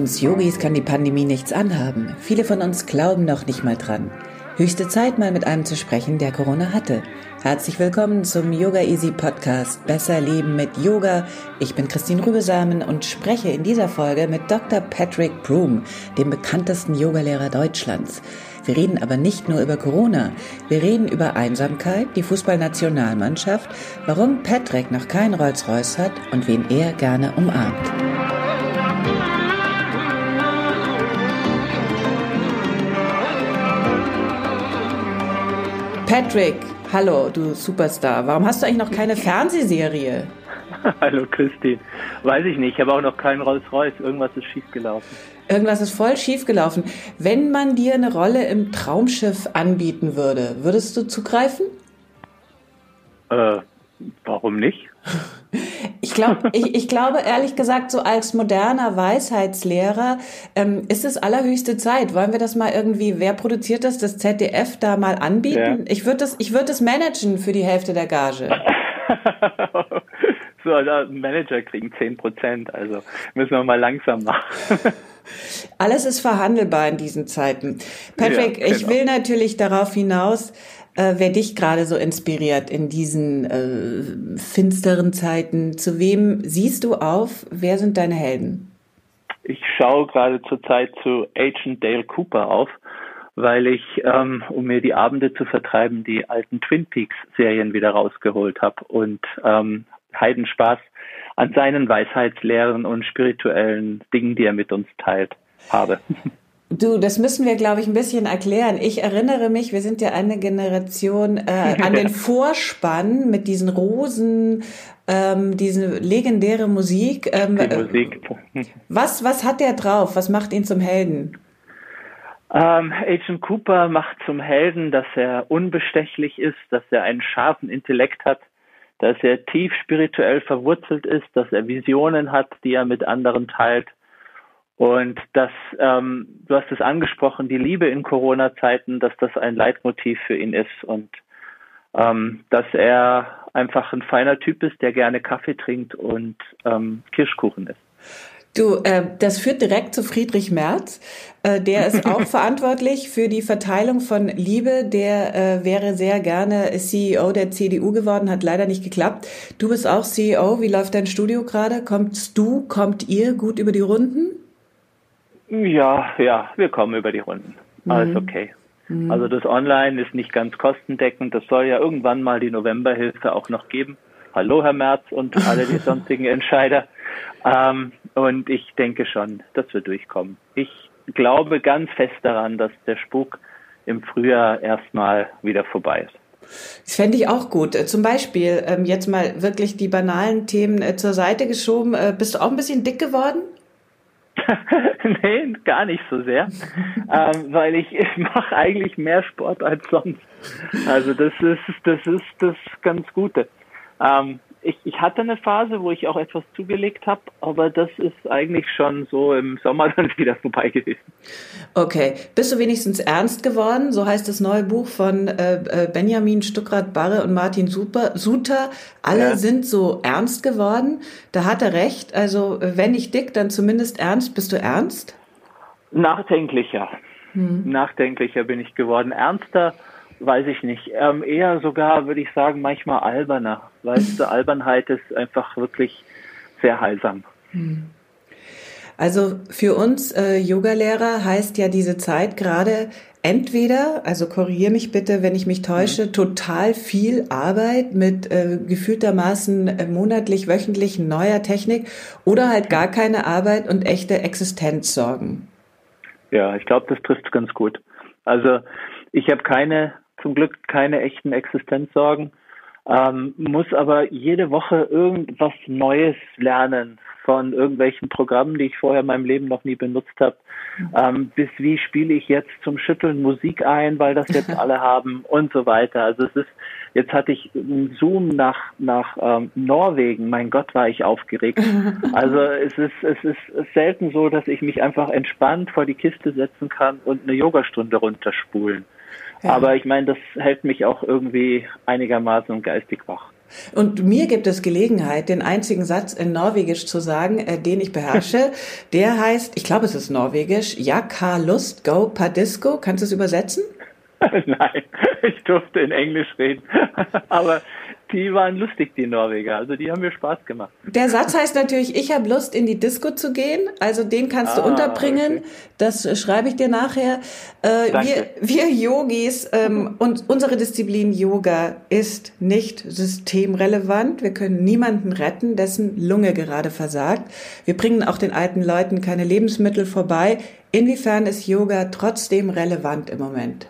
Uns Yogis kann die Pandemie nichts anhaben. Viele von uns glauben noch nicht mal dran. Höchste Zeit, mal mit einem zu sprechen, der Corona hatte. Herzlich willkommen zum Yoga Easy Podcast Besser Leben mit Yoga. Ich bin Christine Rübesamen und spreche in dieser Folge mit Dr. Patrick Broom, dem bekanntesten Yogalehrer Deutschlands. Wir reden aber nicht nur über Corona. Wir reden über Einsamkeit, die Fußballnationalmannschaft, warum Patrick noch kein Rolls-Royce hat und wen er gerne umarmt. Patrick, hallo, du Superstar. Warum hast du eigentlich noch keine Fernsehserie? Hallo Christine. Weiß ich nicht. Ich habe auch noch keinen Rolls-Royce. Irgendwas ist schiefgelaufen. Irgendwas ist voll schiefgelaufen. Wenn man dir eine Rolle im Traumschiff anbieten würde, würdest du zugreifen? Äh, warum nicht? Ich, glaub, ich, ich glaube ehrlich gesagt, so als moderner Weisheitslehrer ähm, ist es allerhöchste Zeit. Wollen wir das mal irgendwie, wer produziert das, das ZDF da mal anbieten? Ja. Ich würde das, ich würde das managen für die Hälfte der Gage. so, also Manager kriegen 10 Prozent. Also müssen wir mal langsam machen. Alles ist verhandelbar in diesen Zeiten. Patrick, Ja, ich genau. will natürlich darauf hinaus, äh, wer dich gerade so inspiriert in diesen äh, finsteren Zeiten. Zu wem siehst du auf? Wer sind deine Helden? Ich schaue gerade zurzeit zu Agent Dale Cooper auf, weil ich, ähm, um mir die Abende zu vertreiben, die alten Twin Peaks Serien wieder rausgeholt habe und ähm, Heidenspaß an seinen Weisheitslehren und spirituellen Dingen, die er mit uns teilt, habe. Du, das müssen wir, glaube ich, ein bisschen erklären. Ich erinnere mich, wir sind ja eine Generation äh, an den Vorspann mit diesen Rosen, ähm, diese legendäre Musik. Ähm, Die äh, Musik. Was, was hat der drauf? Was macht ihn zum Helden? Ähm, Agent Cooper macht zum Helden, dass er unbestechlich ist, dass er einen scharfen Intellekt hat, dass er tief spirituell verwurzelt ist, dass er Visionen hat, die er mit anderen teilt. Und dass, ähm, du hast es angesprochen, die Liebe in Corona-Zeiten, dass das ein Leitmotiv für ihn ist und ähm, dass er einfach ein feiner Typ ist, der gerne Kaffee trinkt und ähm, Kirschkuchen isst. Du, äh, das führt direkt zu Friedrich Merz. Äh, der ist auch verantwortlich für die Verteilung von Liebe. Der äh, wäre sehr gerne CEO der CDU geworden, hat leider nicht geklappt. Du bist auch CEO. Wie läuft dein Studio gerade? Kommst du, kommt ihr gut über die Runden? Ja, ja, wir kommen über die Runden. Alles okay. Also das Online ist nicht ganz kostendeckend. Das soll ja irgendwann mal die Novemberhilfe auch noch geben. Hallo, Herr Merz und alle die sonstigen Entscheider. Ähm, und ich denke schon, dass wir durchkommen. Ich glaube ganz fest daran, dass der Spuk im Frühjahr erstmal wieder vorbei ist. Das fände ich auch gut. Äh, Zum Beispiel, ähm, jetzt mal wirklich die banalen Themen äh, zur Seite geschoben. Äh, bist du auch ein bisschen dick geworden? nee, gar nicht so sehr, ähm, weil ich, ich mache eigentlich mehr Sport als sonst. Also das ist das ist das ganz Gute. Ähm, ich, ich hatte eine Phase, wo ich auch etwas zugelegt habe, aber das ist eigentlich schon so im Sommer dann wieder vorbei gewesen. Okay. Bist du wenigstens ernst geworden? So heißt das neue Buch von äh, äh, Benjamin Stuckrad-Barre und Martin Super, Suter. Alle Ja. sind so ernst geworden. Da hat er recht. Also, wenn nicht dick, dann zumindest ernst. Bist du ernst? Nachdenklicher. Nachdenklicher bin ich geworden. Ernster weiß ich nicht. Ähm, eher sogar, würde ich sagen, manchmal alberner. Weißt du, Albernheit ist einfach wirklich sehr heilsam. Also für uns äh, Yogalehrer heißt ja diese Zeit gerade entweder, also korrigiere mich bitte, wenn ich mich täusche, mhm. total viel Arbeit mit äh, gefühltermaßen äh, monatlich, wöchentlich neuer Technik oder halt gar keine Arbeit und echte Existenzsorgen. Ja, ich glaube, das trifft ganz gut. Also ich habe keine, zum Glück keine echten Existenzsorgen, ähm, muss aber jede Woche irgendwas Neues lernen von irgendwelchen Programmen, die ich vorher in meinem Leben noch nie benutzt habe, ähm, bis wie spiele ich jetzt zum Schütteln Musik ein, weil das jetzt alle haben und so weiter. Also es ist, jetzt hatte ich einen Zoom nach, nach ähm, Norwegen, mein Gott, war ich aufgeregt. Also es ist, es ist selten so, dass ich mich einfach entspannt vor die Kiste setzen kann und eine Yogastunde runterspulen. Ja. Aber ich meine, das hält mich auch irgendwie einigermaßen geistig wach. Und mir gibt es Gelegenheit, den einzigen Satz in Norwegisch zu sagen, äh, den ich beherrsche. Der heißt, ich glaube, es ist Norwegisch, Jaka Lust Go Padisco. Kannst du es übersetzen? Nein, ich durfte in Englisch reden. Aber die waren lustig, die Norweger. Also die haben mir Spaß gemacht. Der Satz heißt natürlich, ich habe Lust, in die Disco zu gehen. Also den kannst ah, du unterbringen. Okay. Das schreibe ich dir nachher. Äh, wir, wir Yogis ähm, und unsere Disziplin Yoga ist nicht systemrelevant. Wir können niemanden retten, dessen Lunge gerade versagt. Wir bringen auch den alten Leuten keine Lebensmittel vorbei. Inwiefern ist Yoga trotzdem relevant im Moment?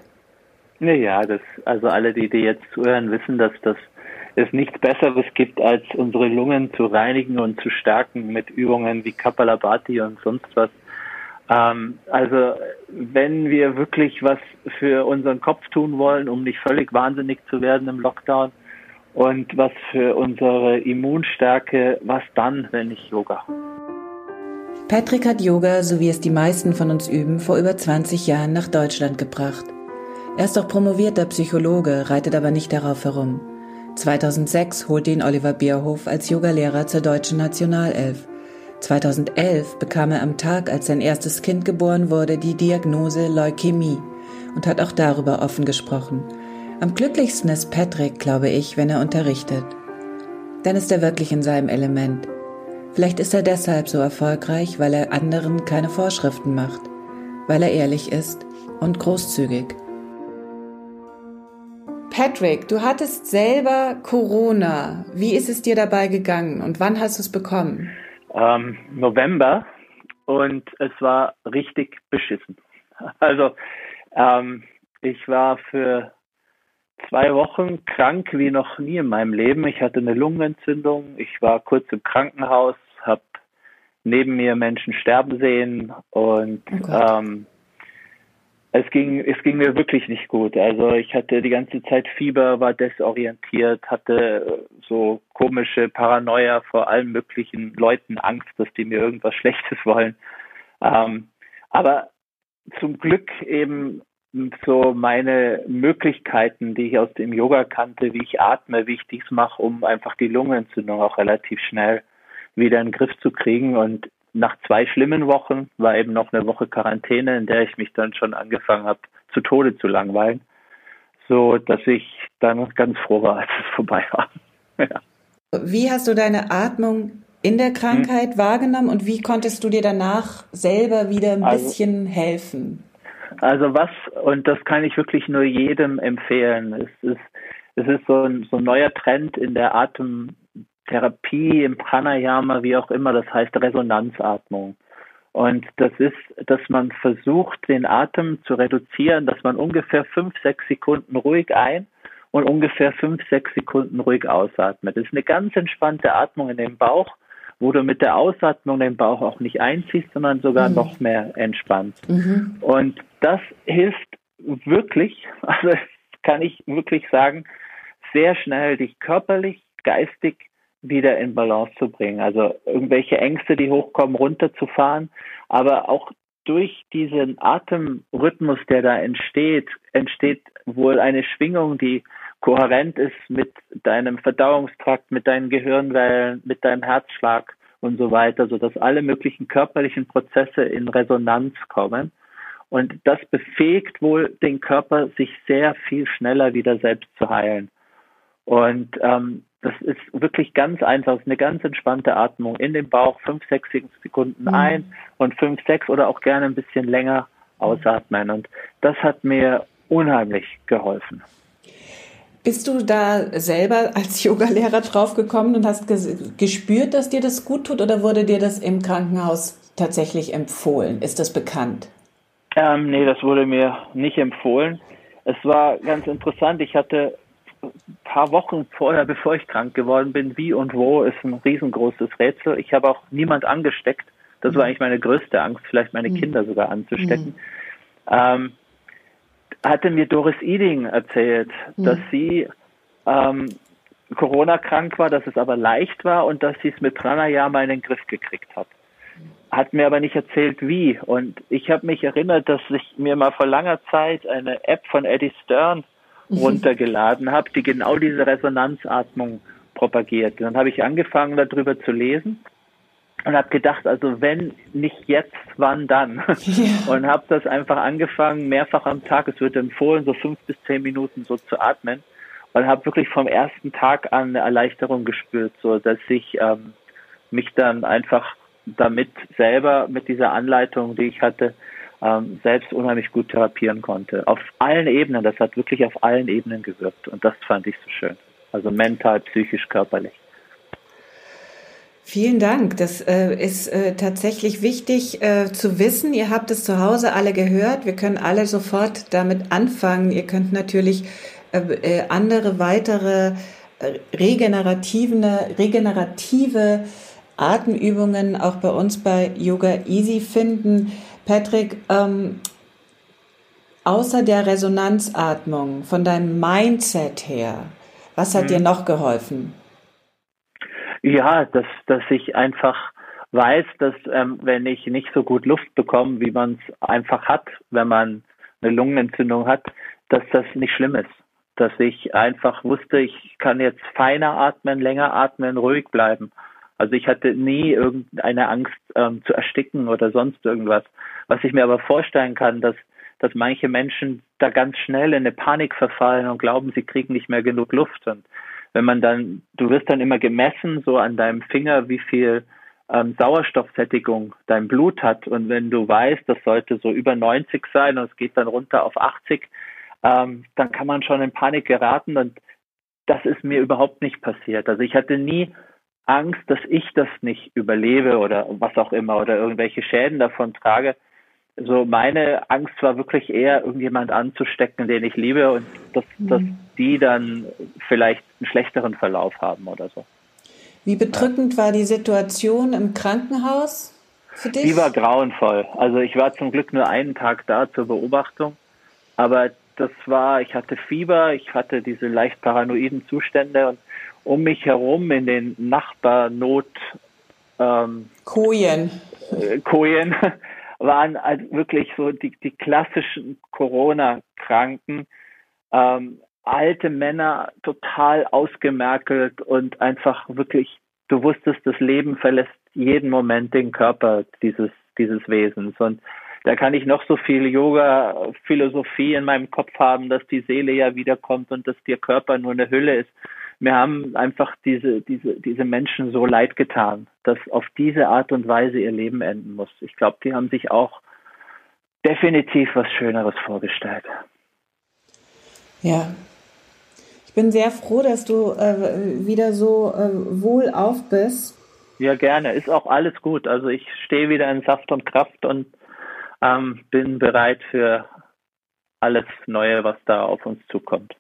Ja, das, also alle, die, die jetzt zuhören, wissen, dass das es nichts Besseres gibt, als unsere Lungen zu reinigen und zu stärken mit Übungen wie Kapalabhati und sonst was. Ähm, also wenn wir wirklich was für unseren Kopf tun wollen, um nicht völlig wahnsinnig zu werden im Lockdown und was für unsere Immunstärke, was dann, wenn nicht Yoga? Patrick hat Yoga, so wie es die meisten von uns üben, vor über 20 Jahren nach Deutschland gebracht. Er ist auch promovierter Psychologe, reitet aber nicht darauf herum. 2006 holte ihn Oliver Bierhof als Yogalehrer zur deutschen Nationalelf. 2011 bekam er am Tag, als sein erstes Kind geboren wurde, die Diagnose Leukämie und hat auch darüber offen gesprochen. Am glücklichsten ist Patrick, glaube ich, wenn er unterrichtet. Dann ist er wirklich in seinem Element. Vielleicht ist er deshalb so erfolgreich, weil er anderen keine Vorschriften macht, weil er ehrlich ist und großzügig. Patrick, du hattest selber Corona. Wie ist es dir dabei gegangen und wann hast du es bekommen? Ähm, November und es war richtig beschissen. Also ähm, ich war für zwei Wochen krank wie noch nie in meinem Leben. Ich hatte eine Lungenentzündung. Ich war kurz im Krankenhaus, habe neben mir Menschen sterben sehen und oh ähm, es ging, es ging mir wirklich nicht gut. Also ich hatte die ganze Zeit Fieber, war desorientiert, hatte so komische Paranoia vor allen möglichen Leuten Angst, dass die mir irgendwas Schlechtes wollen. Ähm, aber zum Glück eben so meine Möglichkeiten, die ich aus dem Yoga kannte, wie ich atme, wie ich dies mache, um einfach die Lungenentzündung auch relativ schnell wieder in den Griff zu kriegen. Und nach zwei schlimmen Wochen war eben noch eine Woche Quarantäne, in der ich mich dann schon angefangen habe, zu Tode zu langweilen, so dass ich dann ganz froh war, als es vorbei war. ja. Wie hast du deine Atmung in der Krankheit hm. wahrgenommen und wie konntest du dir danach selber wieder ein also, bisschen helfen? Also was, und das kann ich wirklich nur jedem empfehlen, es ist, es ist so ein, so ein neuer Trend in der Atem, Therapie, im Pranayama, wie auch immer, das heißt Resonanzatmung. Und das ist, dass man versucht, den Atem zu reduzieren, dass man ungefähr fünf, sechs Sekunden ruhig ein und ungefähr fünf, sechs Sekunden ruhig ausatmet. Das ist eine ganz entspannte Atmung in den Bauch, wo du mit der Ausatmung den Bauch auch nicht einziehst, sondern sogar mhm. noch mehr entspannst. Mhm. Und das hilft wirklich, also kann ich wirklich sagen, sehr schnell dich körperlich, geistig wieder in Balance zu bringen. Also irgendwelche Ängste, die hochkommen, runterzufahren, aber auch durch diesen Atemrhythmus, der da entsteht, entsteht wohl eine Schwingung, die kohärent ist mit deinem Verdauungstrakt, mit deinen Gehirnwellen, mit deinem Herzschlag und so weiter, sodass alle möglichen körperlichen Prozesse in Resonanz kommen. Und das befähigt wohl den Körper, sich sehr viel schneller wieder selbst zu heilen. Und ähm, das ist wirklich ganz einfach, eine ganz entspannte Atmung in den Bauch, fünf, sechs Sekunden mhm. ein und fünf, sechs oder auch gerne ein bisschen länger ausatmen. Und das hat mir unheimlich geholfen. Bist du da selber als Yogalehrer draufgekommen und hast gespürt, dass dir das gut tut oder wurde dir das im Krankenhaus tatsächlich empfohlen? Ist das bekannt? Ähm, nee, das wurde mir nicht empfohlen. Es war ganz interessant. Ich hatte paar Wochen vorher, bevor ich krank geworden bin, wie und wo ist ein riesengroßes Rätsel. Ich habe auch niemand angesteckt. Das war mhm. eigentlich meine größte Angst, vielleicht meine mhm. Kinder sogar anzustecken. Mhm. Ähm, hatte mir Doris Eding erzählt, mhm. dass sie ähm, Corona krank war, dass es aber leicht war und dass sie es mit Pranayama in den Griff gekriegt hat. Hat mir aber nicht erzählt, wie. Und ich habe mich erinnert, dass ich mir mal vor langer Zeit eine App von Eddie Stern mhm. runtergeladen habe, die genau diese Resonanzatmung propagiert. Dann habe ich angefangen, darüber zu lesen und habe gedacht, also wenn nicht jetzt, wann dann? Ja. Und habe das einfach angefangen, mehrfach am Tag, es wird empfohlen, so fünf bis zehn Minuten so zu atmen und habe wirklich vom ersten Tag an eine Erleichterung gespürt, so dass ich ähm, mich dann einfach damit selber mit dieser Anleitung, die ich hatte, ähm, selbst unheimlich gut therapieren konnte. Auf allen Ebenen, das hat wirklich auf allen Ebenen gewirkt und das fand ich so schön. Also mental, psychisch, körperlich. Vielen Dank. Das äh, ist äh, tatsächlich wichtig äh, zu wissen. Ihr habt es zu Hause alle gehört. Wir können alle sofort damit anfangen. Ihr könnt natürlich äh, äh, andere weitere äh, regenerative, regenerative Atemübungen auch bei uns bei Yoga Easy finden. Patrick, ähm, außer der Resonanzatmung, von deinem Mindset her, was hat mhm. dir noch geholfen? Ja, dass, dass ich einfach weiß, dass ähm, wenn ich nicht so gut Luft bekomme, wie man es einfach hat, wenn man eine Lungenentzündung hat, dass das nicht schlimm ist. Dass ich einfach wusste, ich kann jetzt feiner atmen, länger atmen, ruhig bleiben. Also ich hatte nie irgendeine Angst ähm, zu ersticken oder sonst irgendwas. Was ich mir aber vorstellen kann, dass, dass manche Menschen da ganz schnell in eine Panik verfallen und glauben, sie kriegen nicht mehr genug Luft. Und wenn man dann, du wirst dann immer gemessen, so an deinem Finger, wie viel ähm, Sauerstoffsättigung dein Blut hat. Und wenn du weißt, das sollte so über 90 sein und es geht dann runter auf 80, ähm, dann kann man schon in Panik geraten. Und das ist mir überhaupt nicht passiert. Also ich hatte nie Angst, dass ich das nicht überlebe oder was auch immer oder irgendwelche Schäden davon trage so meine Angst war wirklich eher, irgendjemand anzustecken, den ich liebe und dass, mhm. dass die dann vielleicht einen schlechteren Verlauf haben oder so. Wie bedrückend ja. war die Situation im Krankenhaus für dich? Die war grauenvoll. Also ich war zum Glück nur einen Tag da zur Beobachtung, aber das war, ich hatte Fieber, ich hatte diese leicht paranoiden Zustände und um mich herum in den Nachbarnot ähm, Kojen. Äh, Kojen waren halt wirklich so die, die klassischen Corona-Kranken, ähm, alte Männer total ausgemerkelt und einfach wirklich, du wusstest, das Leben verlässt jeden Moment den Körper dieses, dieses Wesens. Und da kann ich noch so viel Yoga-Philosophie in meinem Kopf haben, dass die Seele ja wiederkommt und dass der Körper nur eine Hülle ist mir haben einfach diese, diese, diese Menschen so leid getan, dass auf diese Art und Weise ihr Leben enden muss. Ich glaube, die haben sich auch definitiv was Schöneres vorgestellt. Ja. Ich bin sehr froh, dass du äh, wieder so äh, wohlauf bist. Ja, gerne. Ist auch alles gut. Also ich stehe wieder in Saft und Kraft und ähm, bin bereit für alles Neue, was da auf uns zukommt.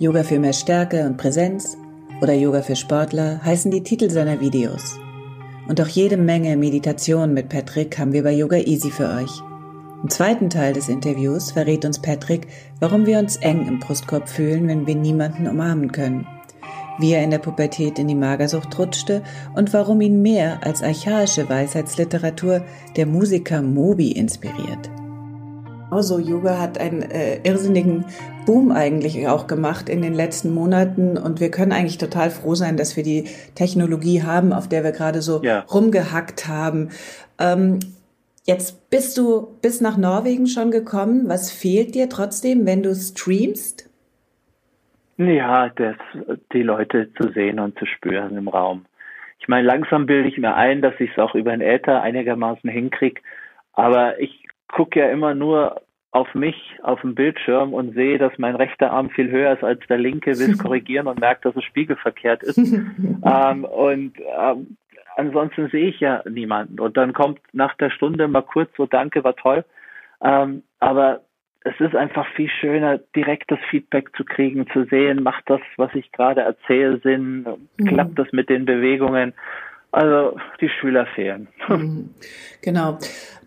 Yoga für mehr Stärke und Präsenz oder Yoga für Sportler heißen die Titel seiner Videos. Und auch jede Menge Meditation mit Patrick haben wir bei Yoga Easy für euch. Im zweiten Teil des Interviews verrät uns Patrick, warum wir uns eng im Brustkorb fühlen, wenn wir niemanden umarmen können, wie er in der Pubertät in die Magersucht rutschte und warum ihn mehr als archaische Weisheitsliteratur der Musiker Moby inspiriert. Also Yoga hat einen äh, irrsinnigen Boom eigentlich auch gemacht in den letzten Monaten und wir können eigentlich total froh sein, dass wir die Technologie haben, auf der wir gerade so ja. rumgehackt haben. Ähm, jetzt bist du bis nach Norwegen schon gekommen. Was fehlt dir trotzdem, wenn du streamst? Ja, das, die Leute zu sehen und zu spüren im Raum. Ich meine, langsam bilde ich mir ein, dass ich es auch über den Äther einigermaßen hinkriege. Aber ich gucke ja immer nur auf mich auf dem Bildschirm und sehe, dass mein rechter Arm viel höher ist als der linke, will es korrigieren und merkt, dass es spiegelverkehrt ist. ähm, und ähm, ansonsten sehe ich ja niemanden. Und dann kommt nach der Stunde mal kurz so, danke, war toll. Ähm, aber es ist einfach viel schöner, direkt das Feedback zu kriegen, zu sehen, macht das, was ich gerade erzähle, Sinn, mhm. klappt das mit den Bewegungen. Also die Schüler fehlen. Mhm. Genau.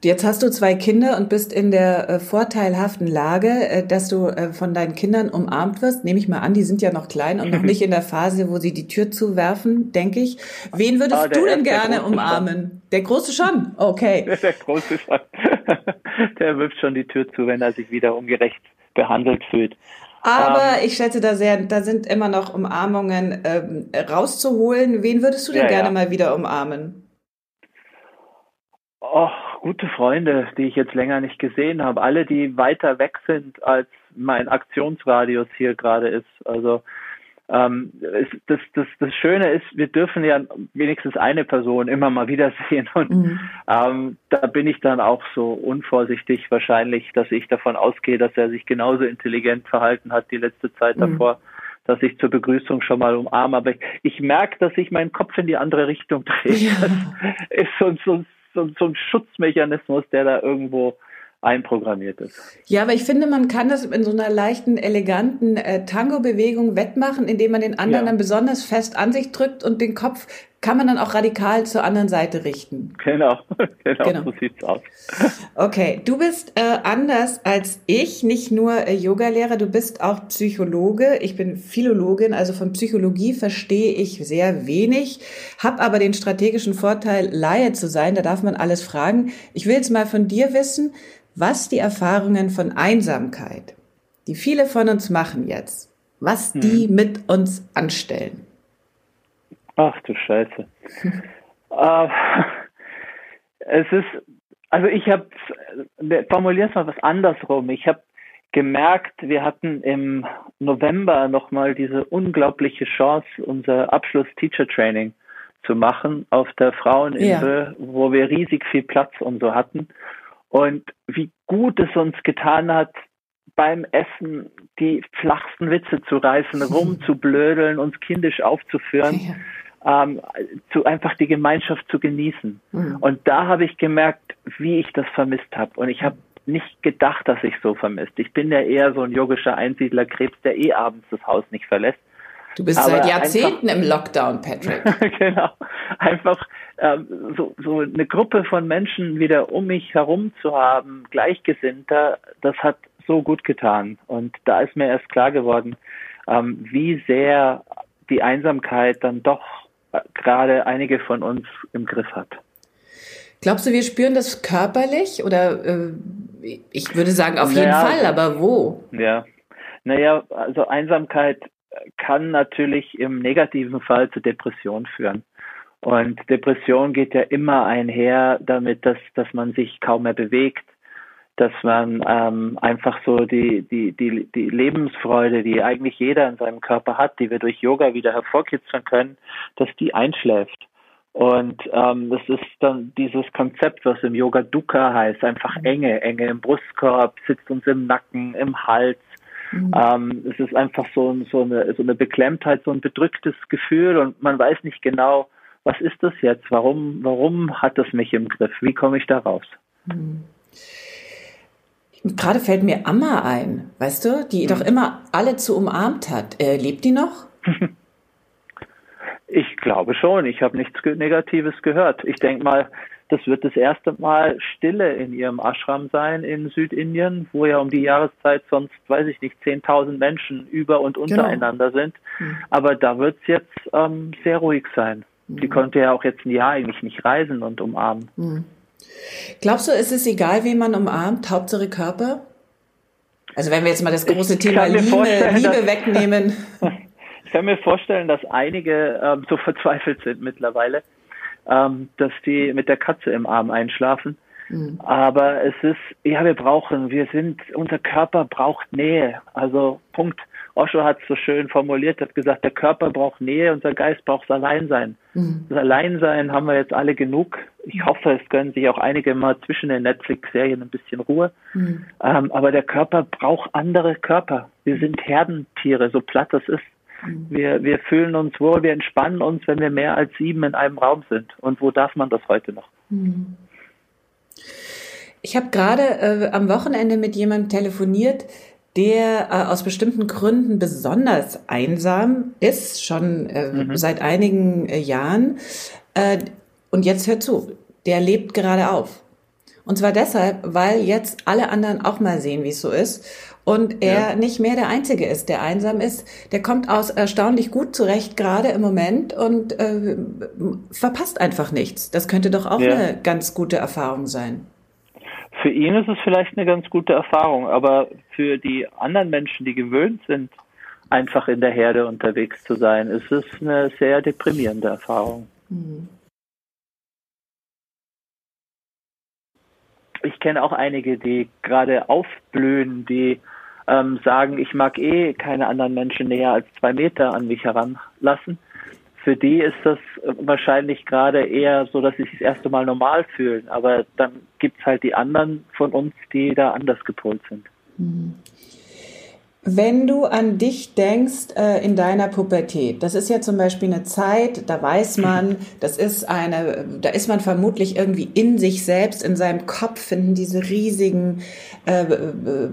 Jetzt hast du zwei Kinder und bist in der äh, vorteilhaften Lage, äh, dass du äh, von deinen Kindern umarmt wirst. Nehme ich mal an, die sind ja noch klein und noch nicht in der Phase, wo sie die Tür zuwerfen, denke ich. Wen würdest ah, du denn gerne umarmen? Der Große schon? Okay. Der, der Große schon. der wirft schon die Tür zu, wenn er sich wieder ungerecht behandelt fühlt. Aber ähm, ich schätze, da, sehr, da sind immer noch Umarmungen ähm, rauszuholen. Wen würdest du denn ja, gerne ja. mal wieder umarmen? Oh, gute Freunde, die ich jetzt länger nicht gesehen habe. Alle, die weiter weg sind, als mein Aktionsradius hier gerade ist. Also ähm, das, das, das Schöne ist, wir dürfen ja wenigstens eine Person immer mal wiedersehen. Und mhm. ähm, da bin ich dann auch so unvorsichtig wahrscheinlich, dass ich davon ausgehe, dass er sich genauso intelligent verhalten hat die letzte Zeit mhm. davor dass ich zur Begrüßung schon mal umarme. Aber ich, ich merke, dass sich mein Kopf in die andere Richtung dreht. Ja. Das ist so, so, so, so ein Schutzmechanismus, der da irgendwo einprogrammiert ist. Ja, aber ich finde, man kann das in so einer leichten, eleganten äh, Tango-Bewegung wettmachen, indem man den anderen ja. dann besonders fest an sich drückt und den Kopf kann man dann auch radikal zur anderen Seite richten. Genau, genau, genau. so sieht's aus. Okay, du bist äh, anders als ich, nicht nur äh, Yogalehrer, du bist auch Psychologe. Ich bin Philologin, also von Psychologie verstehe ich sehr wenig, habe aber den strategischen Vorteil, Laie zu sein. Da darf man alles fragen. Ich will jetzt mal von dir wissen, was die Erfahrungen von Einsamkeit, die viele von uns machen jetzt, was die hm. mit uns anstellen. Ach du Scheiße. äh, es ist, also ich habe, formuliere es mal was andersrum. Ich habe gemerkt, wir hatten im November nochmal diese unglaubliche Chance, unser Abschluss-Teacher-Training zu machen auf der Fraueninsel, ja. wo wir riesig viel Platz und so hatten. Und wie gut es uns getan hat, beim Essen die flachsten Witze zu reißen, rumzublödeln, uns kindisch aufzuführen. Ja ähm, zu einfach die Gemeinschaft zu genießen. Mhm. Und da habe ich gemerkt, wie ich das vermisst habe. Und ich habe nicht gedacht, dass ich so vermisst. Ich bin ja eher so ein yogischer Einsiedlerkrebs, der eh abends das Haus nicht verlässt. Du bist Aber seit Jahrzehnten einfach, im Lockdown, Patrick. genau. Einfach ähm, so, so eine Gruppe von Menschen wieder um mich herum zu haben, Gleichgesinnter, das hat so gut getan. Und da ist mir erst klar geworden, ähm, wie sehr die Einsamkeit dann doch gerade einige von uns im Griff hat. Glaubst du, wir spüren das körperlich oder äh, ich würde sagen auf jeden naja, Fall, aber wo? Ja, naja, also Einsamkeit kann natürlich im negativen Fall zu Depression führen. Und Depression geht ja immer einher damit, dass, dass man sich kaum mehr bewegt, dass man ähm, einfach so die, die, die, die Lebensfreude, die eigentlich jeder in seinem Körper hat, die wir durch Yoga wieder hervorkitzeln können, dass die einschläft. Und ähm, das ist dann dieses Konzept, was im Yoga Dukkha heißt, einfach Enge, Enge im Brustkorb, sitzt uns im Nacken, im Hals. Mhm. Ähm, es ist einfach so, so, eine, so eine Beklemmtheit, so ein bedrücktes Gefühl und man weiß nicht genau, was ist das jetzt? Warum, warum hat das mich im Griff? Wie komme ich da raus? Mhm. Gerade fällt mir Amma ein, weißt du, die doch hm. immer alle zu umarmt hat. Äh, lebt die noch? Ich glaube schon. Ich habe nichts Negatives gehört. Ich denke mal, das wird das erste Mal Stille in ihrem Ashram sein in Südindien, wo ja um die Jahreszeit sonst, weiß ich nicht, 10.000 Menschen über und genau. untereinander genau. sind. Mhm. Aber da wird es jetzt ähm, sehr ruhig sein. Mhm. Die konnte ja auch jetzt ein Jahr eigentlich nicht reisen und umarmen. Glaubst du, ist es egal, wen man umarmt, Hauptsache Körper? Also wenn wir jetzt mal das große Thema Liebe, Liebe wegnehmen. Ich kann mir vorstellen, dass einige ähm, so verzweifelt sind mittlerweile, ähm, dass die mit der Katze im Arm einschlafen. Mhm. Aber es ist, ja, wir brauchen, wir sind, unser Körper braucht Nähe. Also Punkt. Osho hat es so schön formuliert, hat gesagt, der Körper braucht Nähe, unser Geist braucht Alleinsein. Mhm. Das Alleinsein haben wir jetzt alle genug. Ich hoffe, es gönnen sich auch einige mal zwischen den Netflix-Serien ein bisschen Ruhe. Mhm. Ähm, aber der Körper braucht andere Körper. Wir sind Herdentiere, so platt das ist. Mhm. Wir, wir fühlen uns wohl, wir entspannen uns, wenn wir mehr als sieben in einem Raum sind. Und wo darf man das heute noch? Mhm. Ich habe gerade äh, am Wochenende mit jemandem telefoniert, der äh, aus bestimmten Gründen besonders einsam ist, schon äh, mhm. seit einigen äh, Jahren. Äh, und jetzt hört zu, der lebt gerade auf. Und zwar deshalb, weil jetzt alle anderen auch mal sehen, wie es so ist. Und er ja. nicht mehr der Einzige ist, der einsam ist. Der kommt aus erstaunlich gut zurecht, gerade im Moment, und äh, verpasst einfach nichts. Das könnte doch auch ja. eine ganz gute Erfahrung sein. Für ihn ist es vielleicht eine ganz gute Erfahrung, aber für die anderen Menschen, die gewöhnt sind, einfach in der Herde unterwegs zu sein, ist es eine sehr deprimierende Erfahrung. Mhm. Ich kenne auch einige, die gerade aufblühen, die ähm, sagen, ich mag eh keine anderen Menschen näher als zwei Meter an mich heranlassen für die ist das wahrscheinlich gerade eher so, dass sie sich das erste Mal normal fühlen. Aber dann gibt es halt die anderen von uns, die da anders gepolt sind. Wenn du an dich denkst äh, in deiner Pubertät, das ist ja zum Beispiel eine Zeit, da weiß man, das ist eine, da ist man vermutlich irgendwie in sich selbst, in seinem Kopf finden diese riesigen äh, äh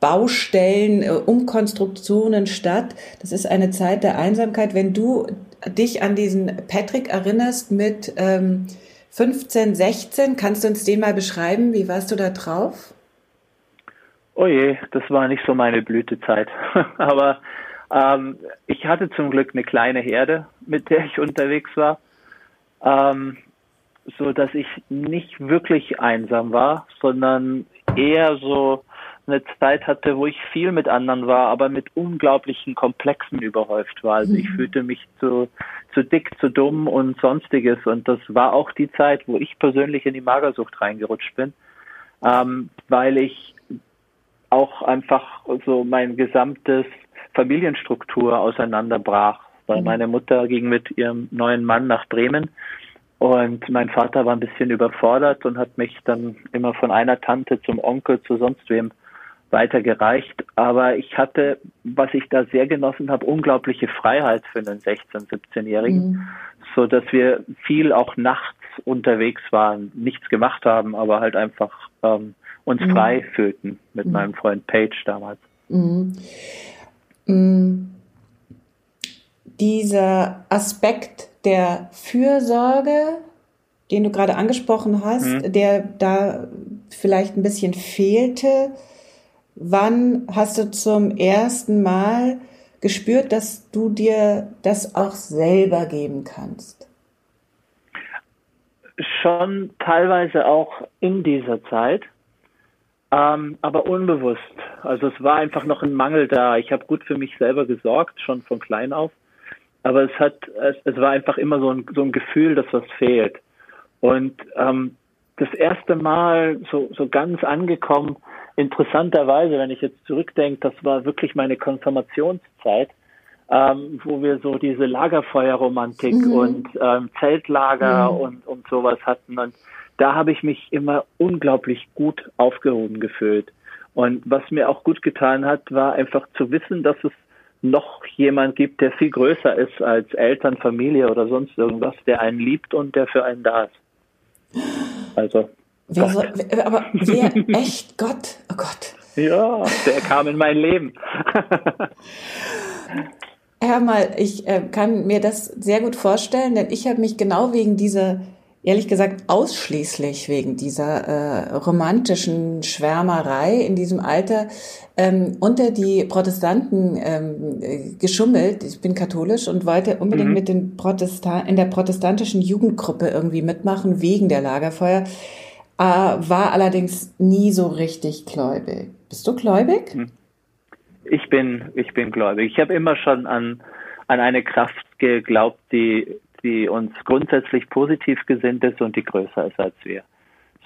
Baustellen, äh, Umkonstruktionen statt. Das ist eine Zeit der Einsamkeit. Wenn du dich an diesen Patrick erinnerst mit ähm, 15, 16. Kannst du uns den mal beschreiben? Wie warst du da drauf? Oh je, das war nicht so meine Blütezeit. Aber ähm, ich hatte zum Glück eine kleine Herde, mit der ich unterwegs war, ähm, so dass ich nicht wirklich einsam war, sondern eher so eine Zeit hatte, wo ich viel mit anderen war, aber mit unglaublichen Komplexen überhäuft war. Also ich mhm. fühlte mich zu, zu dick, zu dumm und sonstiges. Und das war auch die Zeit, wo ich persönlich in die Magersucht reingerutscht bin, ähm, weil ich auch einfach so mein gesamtes Familienstruktur auseinanderbrach. Weil mhm. meine Mutter ging mit ihrem neuen Mann nach Bremen und mein Vater war ein bisschen überfordert und hat mich dann immer von einer Tante zum Onkel zu sonst wem weitergereicht. Aber ich hatte, was ich da sehr genossen habe, unglaubliche Freiheit für einen 16-, 17-Jährigen, mhm. so dass wir viel auch nachts unterwegs waren, nichts gemacht haben, aber halt einfach ähm, uns mhm. frei fühlten mit mhm. meinem Freund Page damals. Mhm. Mhm. Dieser Aspekt der Fürsorge, den du gerade angesprochen hast, mhm. der da vielleicht ein bisschen fehlte, Wann hast du zum ersten Mal gespürt, dass du dir das auch selber geben kannst? Schon teilweise auch in dieser Zeit, ähm, aber unbewusst. Also es war einfach noch ein Mangel da. Ich habe gut für mich selber gesorgt, schon von klein auf. Aber es hat, es, es war einfach immer so ein, so ein Gefühl, dass was fehlt. Und ähm, das erste Mal so, so ganz angekommen interessanterweise, wenn ich jetzt zurückdenke, das war wirklich meine Konfirmationszeit, ähm, wo wir so diese Lagerfeuerromantik mhm. und ähm, Zeltlager mhm. und, und sowas hatten. Und da habe ich mich immer unglaublich gut aufgehoben gefühlt. Und was mir auch gut getan hat, war einfach zu wissen, dass es noch jemand gibt, der viel größer ist als Eltern, Familie oder sonst irgendwas, der einen liebt und der für einen da ist. Also Wer soll, aber wer? Echt? Gott? Oh Gott. Ja, der kam in mein Leben. Hör mal, ich äh, kann mir das sehr gut vorstellen, denn ich habe mich genau wegen dieser, ehrlich gesagt, ausschließlich wegen dieser äh, romantischen Schwärmerei in diesem Alter ähm, unter die Protestanten ähm, geschummelt. Ich bin katholisch und wollte unbedingt mhm. mit den Protestan in der protestantischen Jugendgruppe irgendwie mitmachen wegen der Lagerfeuer äh, war allerdings nie so richtig gläubig. Bist du gläubig? Hm. Ich bin, ich bin gläubig. Ich habe immer schon an, an eine Kraft geglaubt, die, die uns grundsätzlich positiv gesinnt ist und die größer ist als wir.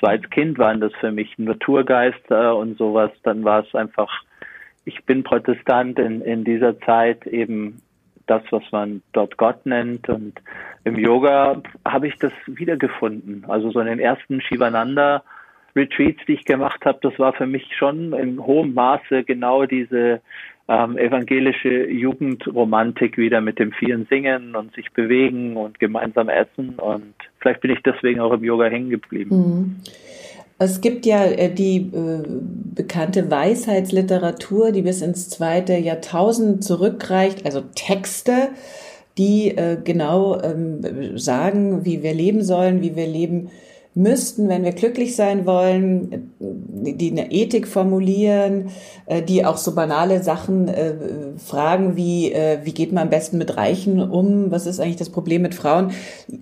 war als Kind waren das für mich Naturgeister und sowas. Dann war es einfach, ich bin Protestant in, in dieser Zeit eben das, was man dort Gott nennt. Und im Yoga habe ich das wiedergefunden. Also so in den ersten Shivananda Retreats, die ich gemacht habe, das war für mich schon in hohem Maße genau diese ähm, evangelische Jugendromantik wieder mit dem vielen Singen und sich bewegen und gemeinsam essen. Und vielleicht bin ich deswegen auch im Yoga hängen geblieben. Mhm. Es gibt ja äh, die äh, bekannte Weisheitsliteratur, die bis ins zweite Jahrtausend zurückreicht, also Texte, die äh, genau ähm, sagen, wie wir leben sollen, wie wir leben müssten, wenn wir glücklich sein wollen, die eine Ethik formulieren, äh, die auch so banale Sachen äh, fragen wie, äh, wie geht man am besten mit Reichen um? Was ist eigentlich das Problem mit Frauen?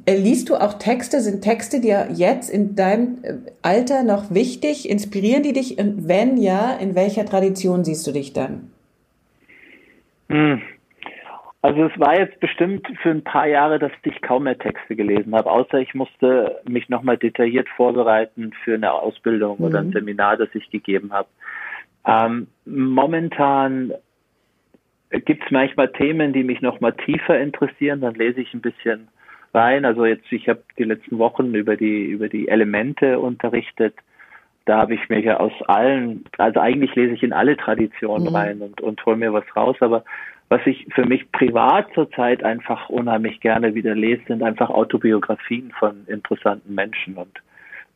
Liest du auch Texte? Sind Texte dir jetzt in deinem Alter noch wichtig? Inspirieren die dich? Und wenn ja, in welcher Tradition siehst du dich dann? Hm. Also es war jetzt bestimmt für ein paar Jahre, dass ich kaum mehr Texte gelesen habe, außer ich musste mich nochmal detailliert vorbereiten für eine Ausbildung mhm. oder ein mhm. Seminar, das ich gegeben habe. Ähm, momentan gibt es manchmal Themen, die mich nochmal tiefer interessieren, dann lese ich ein bisschen rein. Also jetzt, ich habe die letzten Wochen über die über die Elemente unterrichtet. Da habe ich mir ja aus allen, also eigentlich lese ich in alle Traditionen mhm. rein und, und hole mir was raus, aber was ich für mich privat zurzeit einfach unheimlich gerne wieder lese, sind einfach Autobiografien von interessanten Menschen. Und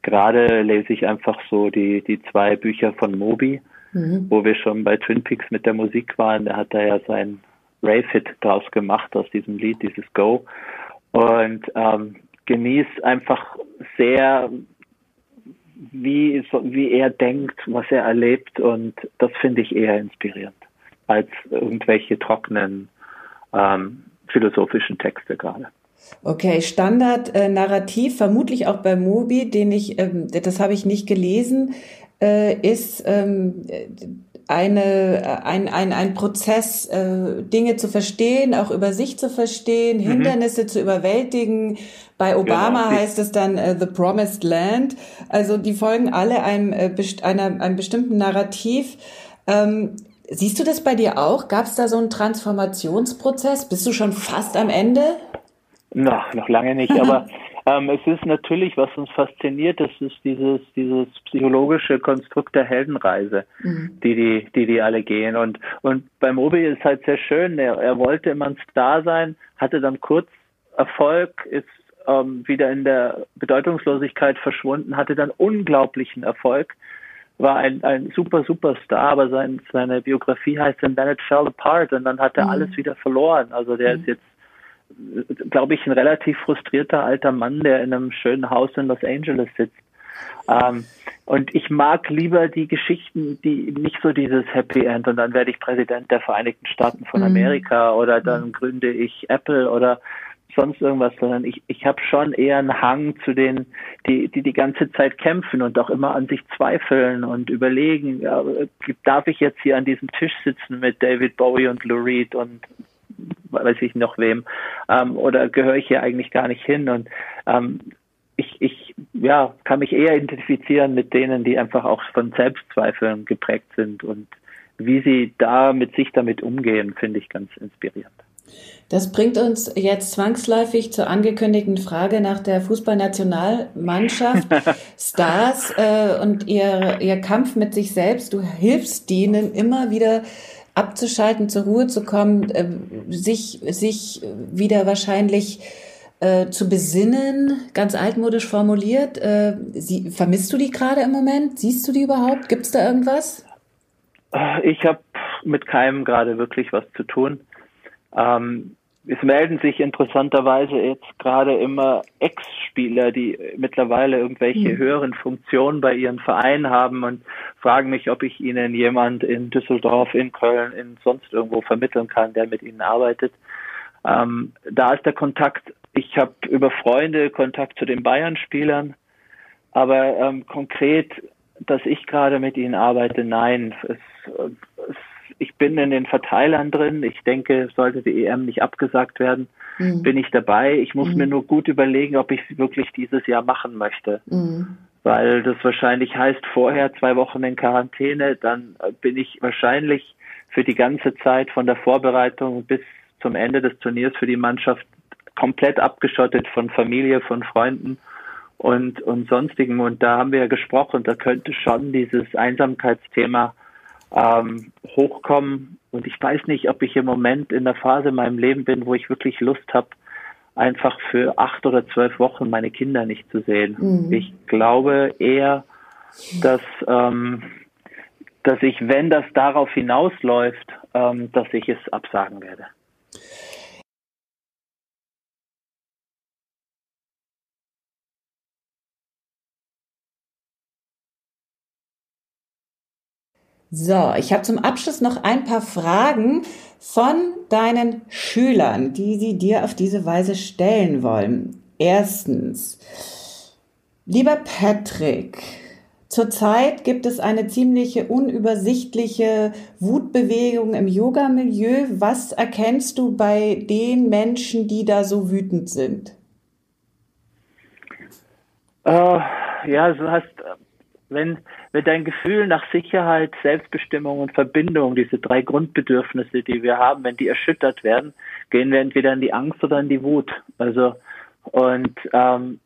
gerade lese ich einfach so die, die zwei Bücher von Moby, mhm. wo wir schon bei Twin Peaks mit der Musik waren. Der hat da ja sein Rave-Hit draus gemacht aus diesem Lied, dieses Go. Und ähm, genießt einfach sehr, wie, wie er denkt, was er erlebt. Und das finde ich eher inspirierend als irgendwelche trockenen ähm, philosophischen Texte gerade. Okay, Standard-Narrativ, äh, vermutlich auch bei Mobi, den ich, ähm, das habe ich nicht gelesen, äh, ist ähm, eine, äh, ein, ein, ein Prozess, äh, Dinge zu verstehen, auch über sich zu verstehen, mhm. Hindernisse zu überwältigen. Bei Obama genau. heißt es dann äh, The Promised Land. Also die folgen alle einem, äh, einer, einem bestimmten Narrativ. Ähm, Siehst du das bei dir auch? Gab es da so einen Transformationsprozess? Bist du schon fast am Ende? Noch, noch lange nicht, aber ähm, es ist natürlich, was uns fasziniert, das ist dieses, dieses psychologische Konstrukt der Heldenreise, mhm. die, die, die die alle gehen. Und, und bei Moby ist halt sehr schön, er, er wollte immer ein Star sein, hatte dann kurz Erfolg, ist ähm, wieder in der Bedeutungslosigkeit verschwunden, hatte dann unglaublichen Erfolg war ein, ein super, super Star, aber sein, seine Biografie heißt And Then It Fell Apart und dann hat er mhm. alles wieder verloren. Also der mhm. ist jetzt, glaube ich, ein relativ frustrierter alter Mann, der in einem schönen Haus in Los Angeles sitzt. Ähm, und ich mag lieber die Geschichten, die nicht so dieses Happy End und dann werde ich Präsident der Vereinigten Staaten von mhm. Amerika oder dann mhm. gründe ich Apple oder sonst irgendwas, sondern ich, ich habe schon eher einen Hang zu denen, die, die die ganze Zeit kämpfen und auch immer an sich zweifeln und überlegen, ja, darf ich jetzt hier an diesem Tisch sitzen mit David Bowie und Lou Reed und weiß ich noch wem, ähm, oder gehöre ich hier eigentlich gar nicht hin und ähm, ich, ich ja, kann mich eher identifizieren mit denen, die einfach auch von Selbstzweifeln geprägt sind und wie sie da mit sich damit umgehen, finde ich ganz inspirierend. Das bringt uns jetzt zwangsläufig zur angekündigten Frage nach der Fußballnationalmannschaft, Stars äh, und ihr, ihr Kampf mit sich selbst. Du hilfst denen immer wieder abzuschalten, zur Ruhe zu kommen, äh, sich, sich wieder wahrscheinlich äh, zu besinnen, ganz altmodisch formuliert. Äh, sie, vermisst du die gerade im Moment? Siehst du die überhaupt? Gibt es da irgendwas? Ich habe mit keinem gerade wirklich was zu tun. Ähm, es melden sich interessanterweise jetzt gerade immer Ex-Spieler, die mittlerweile irgendwelche mhm. höheren Funktionen bei ihren Vereinen haben und fragen mich, ob ich ihnen jemand in Düsseldorf, in Köln, in sonst irgendwo vermitteln kann, der mit ihnen arbeitet. Ähm, da ist der Kontakt, ich habe über Freunde Kontakt zu den Bayern-Spielern, aber ähm, konkret, dass ich gerade mit ihnen arbeite, nein. Es, ich bin in den Verteilern drin. Ich denke, sollte die EM nicht abgesagt werden, mhm. bin ich dabei. Ich muss mhm. mir nur gut überlegen, ob ich es wirklich dieses Jahr machen möchte. Mhm. weil das wahrscheinlich heißt vorher zwei Wochen in Quarantäne, dann bin ich wahrscheinlich für die ganze Zeit von der Vorbereitung bis zum Ende des Turniers für die Mannschaft komplett abgeschottet von Familie, von Freunden und, und sonstigen. Und da haben wir ja gesprochen, da könnte schon dieses Einsamkeitsthema ähm, hochkommen. Und ich weiß nicht, ob ich im Moment in der Phase in meinem Leben bin, wo ich wirklich Lust habe, einfach für acht oder zwölf Wochen meine Kinder nicht zu sehen. Mhm. Ich glaube eher, dass, ähm, dass ich, wenn das darauf hinausläuft, ähm, dass ich es absagen werde. So, ich habe zum Abschluss noch ein paar Fragen von deinen Schülern, die sie dir auf diese Weise stellen wollen. Erstens, lieber Patrick, Zurzeit gibt es eine ziemliche unübersichtliche Wutbewegung im Yoga-Milieu. Was erkennst du bei den Menschen, die da so wütend sind? Uh, ja, du hast wenn, wenn dein Gefühl nach Sicherheit, Selbstbestimmung und Verbindung, diese drei Grundbedürfnisse, die wir haben, wenn die erschüttert werden, gehen wir entweder in die Angst oder in die Wut. Also und ähm,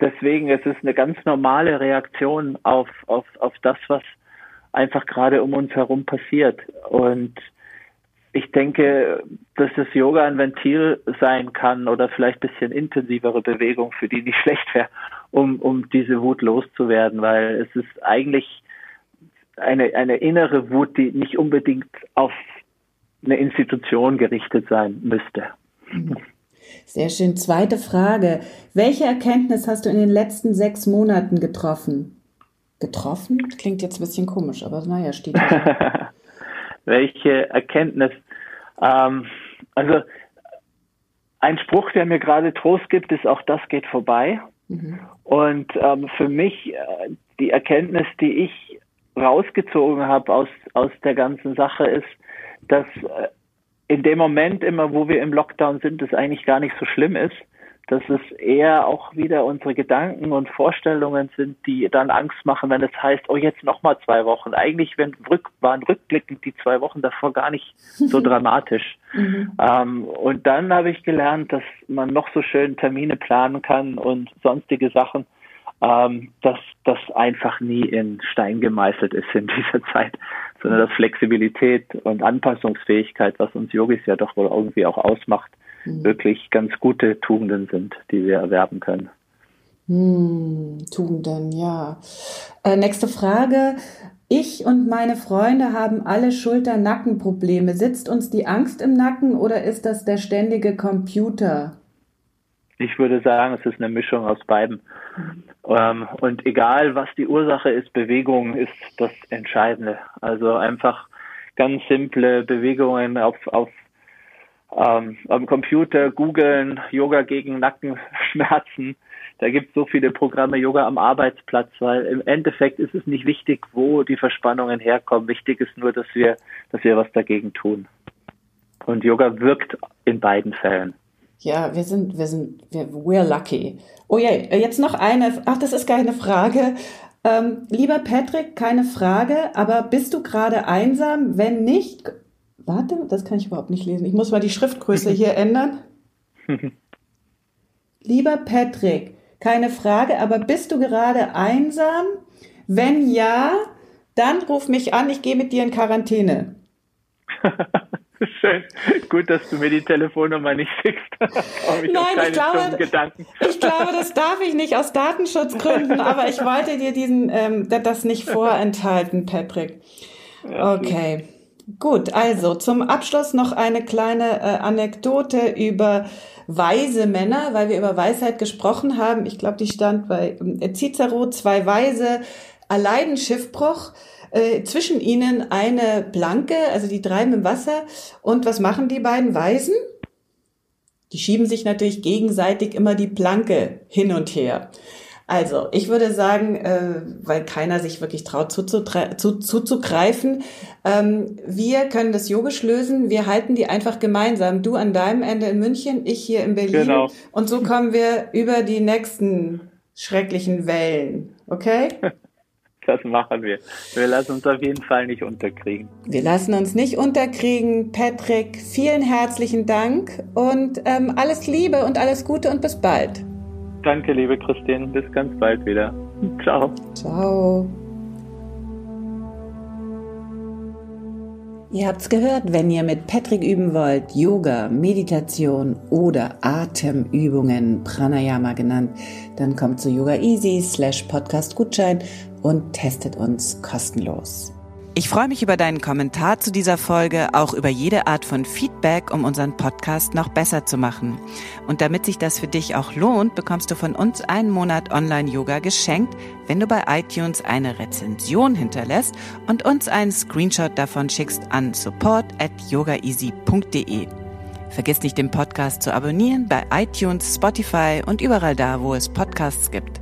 deswegen es ist eine ganz normale Reaktion auf, auf, auf das, was einfach gerade um uns herum passiert. Und ich denke, dass das Yoga ein Ventil sein kann oder vielleicht ein bisschen intensivere Bewegung, für die nicht schlecht wäre, um, um diese Wut loszuwerden, weil es ist eigentlich eine, eine innere Wut, die nicht unbedingt auf eine Institution gerichtet sein müsste. Sehr schön. Zweite Frage. Welche Erkenntnis hast du in den letzten sechs Monaten getroffen? Getroffen? Klingt jetzt ein bisschen komisch, aber naja, steht. Welche Erkenntnis? Ähm, also ein Spruch, der mir gerade Trost gibt, ist auch das geht vorbei. Mhm. Und ähm, für mich äh, die Erkenntnis, die ich rausgezogen habe aus, aus der ganzen Sache ist, dass äh, in dem Moment immer, wo wir im Lockdown sind, es eigentlich gar nicht so schlimm ist, dass es eher auch wieder unsere Gedanken und Vorstellungen sind, die dann Angst machen, wenn es heißt, oh jetzt noch mal zwei Wochen. Eigentlich waren rückblickend die zwei Wochen davor gar nicht so dramatisch. Mhm. Ähm, und dann habe ich gelernt, dass man noch so schön Termine planen kann und sonstige Sachen, ähm, dass das einfach nie in Stein gemeißelt ist in dieser Zeit, sondern dass Flexibilität und Anpassungsfähigkeit, was uns Yogis ja doch wohl irgendwie auch ausmacht, mhm. wirklich ganz gute Tugenden sind, die wir erwerben können. Hm, Tugenden, ja. Äh, nächste Frage. Ich und meine Freunde haben alle Schulter-Nackenprobleme. Sitzt uns die Angst im Nacken oder ist das der ständige Computer? Ich würde sagen, es ist eine Mischung aus beiden. Ähm, und egal, was die Ursache ist, Bewegung ist das Entscheidende. Also einfach ganz simple Bewegungen auf, auf ähm, am Computer googeln, Yoga gegen Nackenschmerzen. Da gibt es so viele Programme Yoga am Arbeitsplatz, weil im Endeffekt ist es nicht wichtig, wo die Verspannungen herkommen. Wichtig ist nur, dass wir, dass wir was dagegen tun. Und Yoga wirkt in beiden Fällen. Ja, wir sind, wir sind, wir, we're lucky. Oh ja, jetzt noch eine, ach, das ist keine Frage. Ähm, lieber Patrick, keine Frage, aber bist du gerade einsam? Wenn nicht, Warte, das kann ich überhaupt nicht lesen. Ich muss mal die Schriftgröße hier ändern. Lieber Patrick, keine Frage, aber bist du gerade einsam? Wenn ja, dann ruf mich an, ich gehe mit dir in Quarantäne. Schön. Gut, dass du mir die Telefonnummer nicht schickst. ich Nein, ich glaube, ich glaube, das darf ich nicht aus Datenschutzgründen, aber ich wollte dir diesen, ähm, das nicht vorenthalten, Patrick. Okay. Gut, also zum Abschluss noch eine kleine äh, Anekdote über weise Männer, weil wir über Weisheit gesprochen haben. Ich glaube, die stand bei äh, Cicero, zwei Weise erleiden Schiffbruch. Äh, zwischen ihnen eine Planke, also die treiben im Wasser. Und was machen die beiden Weisen? Die schieben sich natürlich gegenseitig immer die Planke hin und her. Also, ich würde sagen, äh, weil keiner sich wirklich traut zuzugreifen, ähm, wir können das yogisch lösen. Wir halten die einfach gemeinsam. Du an deinem Ende in München, ich hier in Berlin. Genau. Und so kommen wir über die nächsten schrecklichen Wellen. Okay? Das machen wir. Wir lassen uns auf jeden Fall nicht unterkriegen. Wir lassen uns nicht unterkriegen. Patrick, vielen herzlichen Dank und ähm, alles Liebe und alles Gute und bis bald. Danke, liebe Christine. Bis ganz bald wieder. Ciao. Ciao. Ihr habt's gehört, wenn ihr mit Patrick üben wollt, Yoga, Meditation oder Atemübungen, Pranayama genannt, dann kommt zu Yoga Easy slash Podcast Gutschein und testet uns kostenlos. Ich freue mich über deinen Kommentar zu dieser Folge, auch über jede Art von Feedback, um unseren Podcast noch besser zu machen. Und damit sich das für dich auch lohnt, bekommst du von uns einen Monat Online-Yoga geschenkt, wenn du bei iTunes eine Rezension hinterlässt und uns einen Screenshot davon schickst an support at yogaeasy.de. Vergiss nicht, den Podcast zu abonnieren bei iTunes, Spotify und überall da, wo es Podcasts gibt.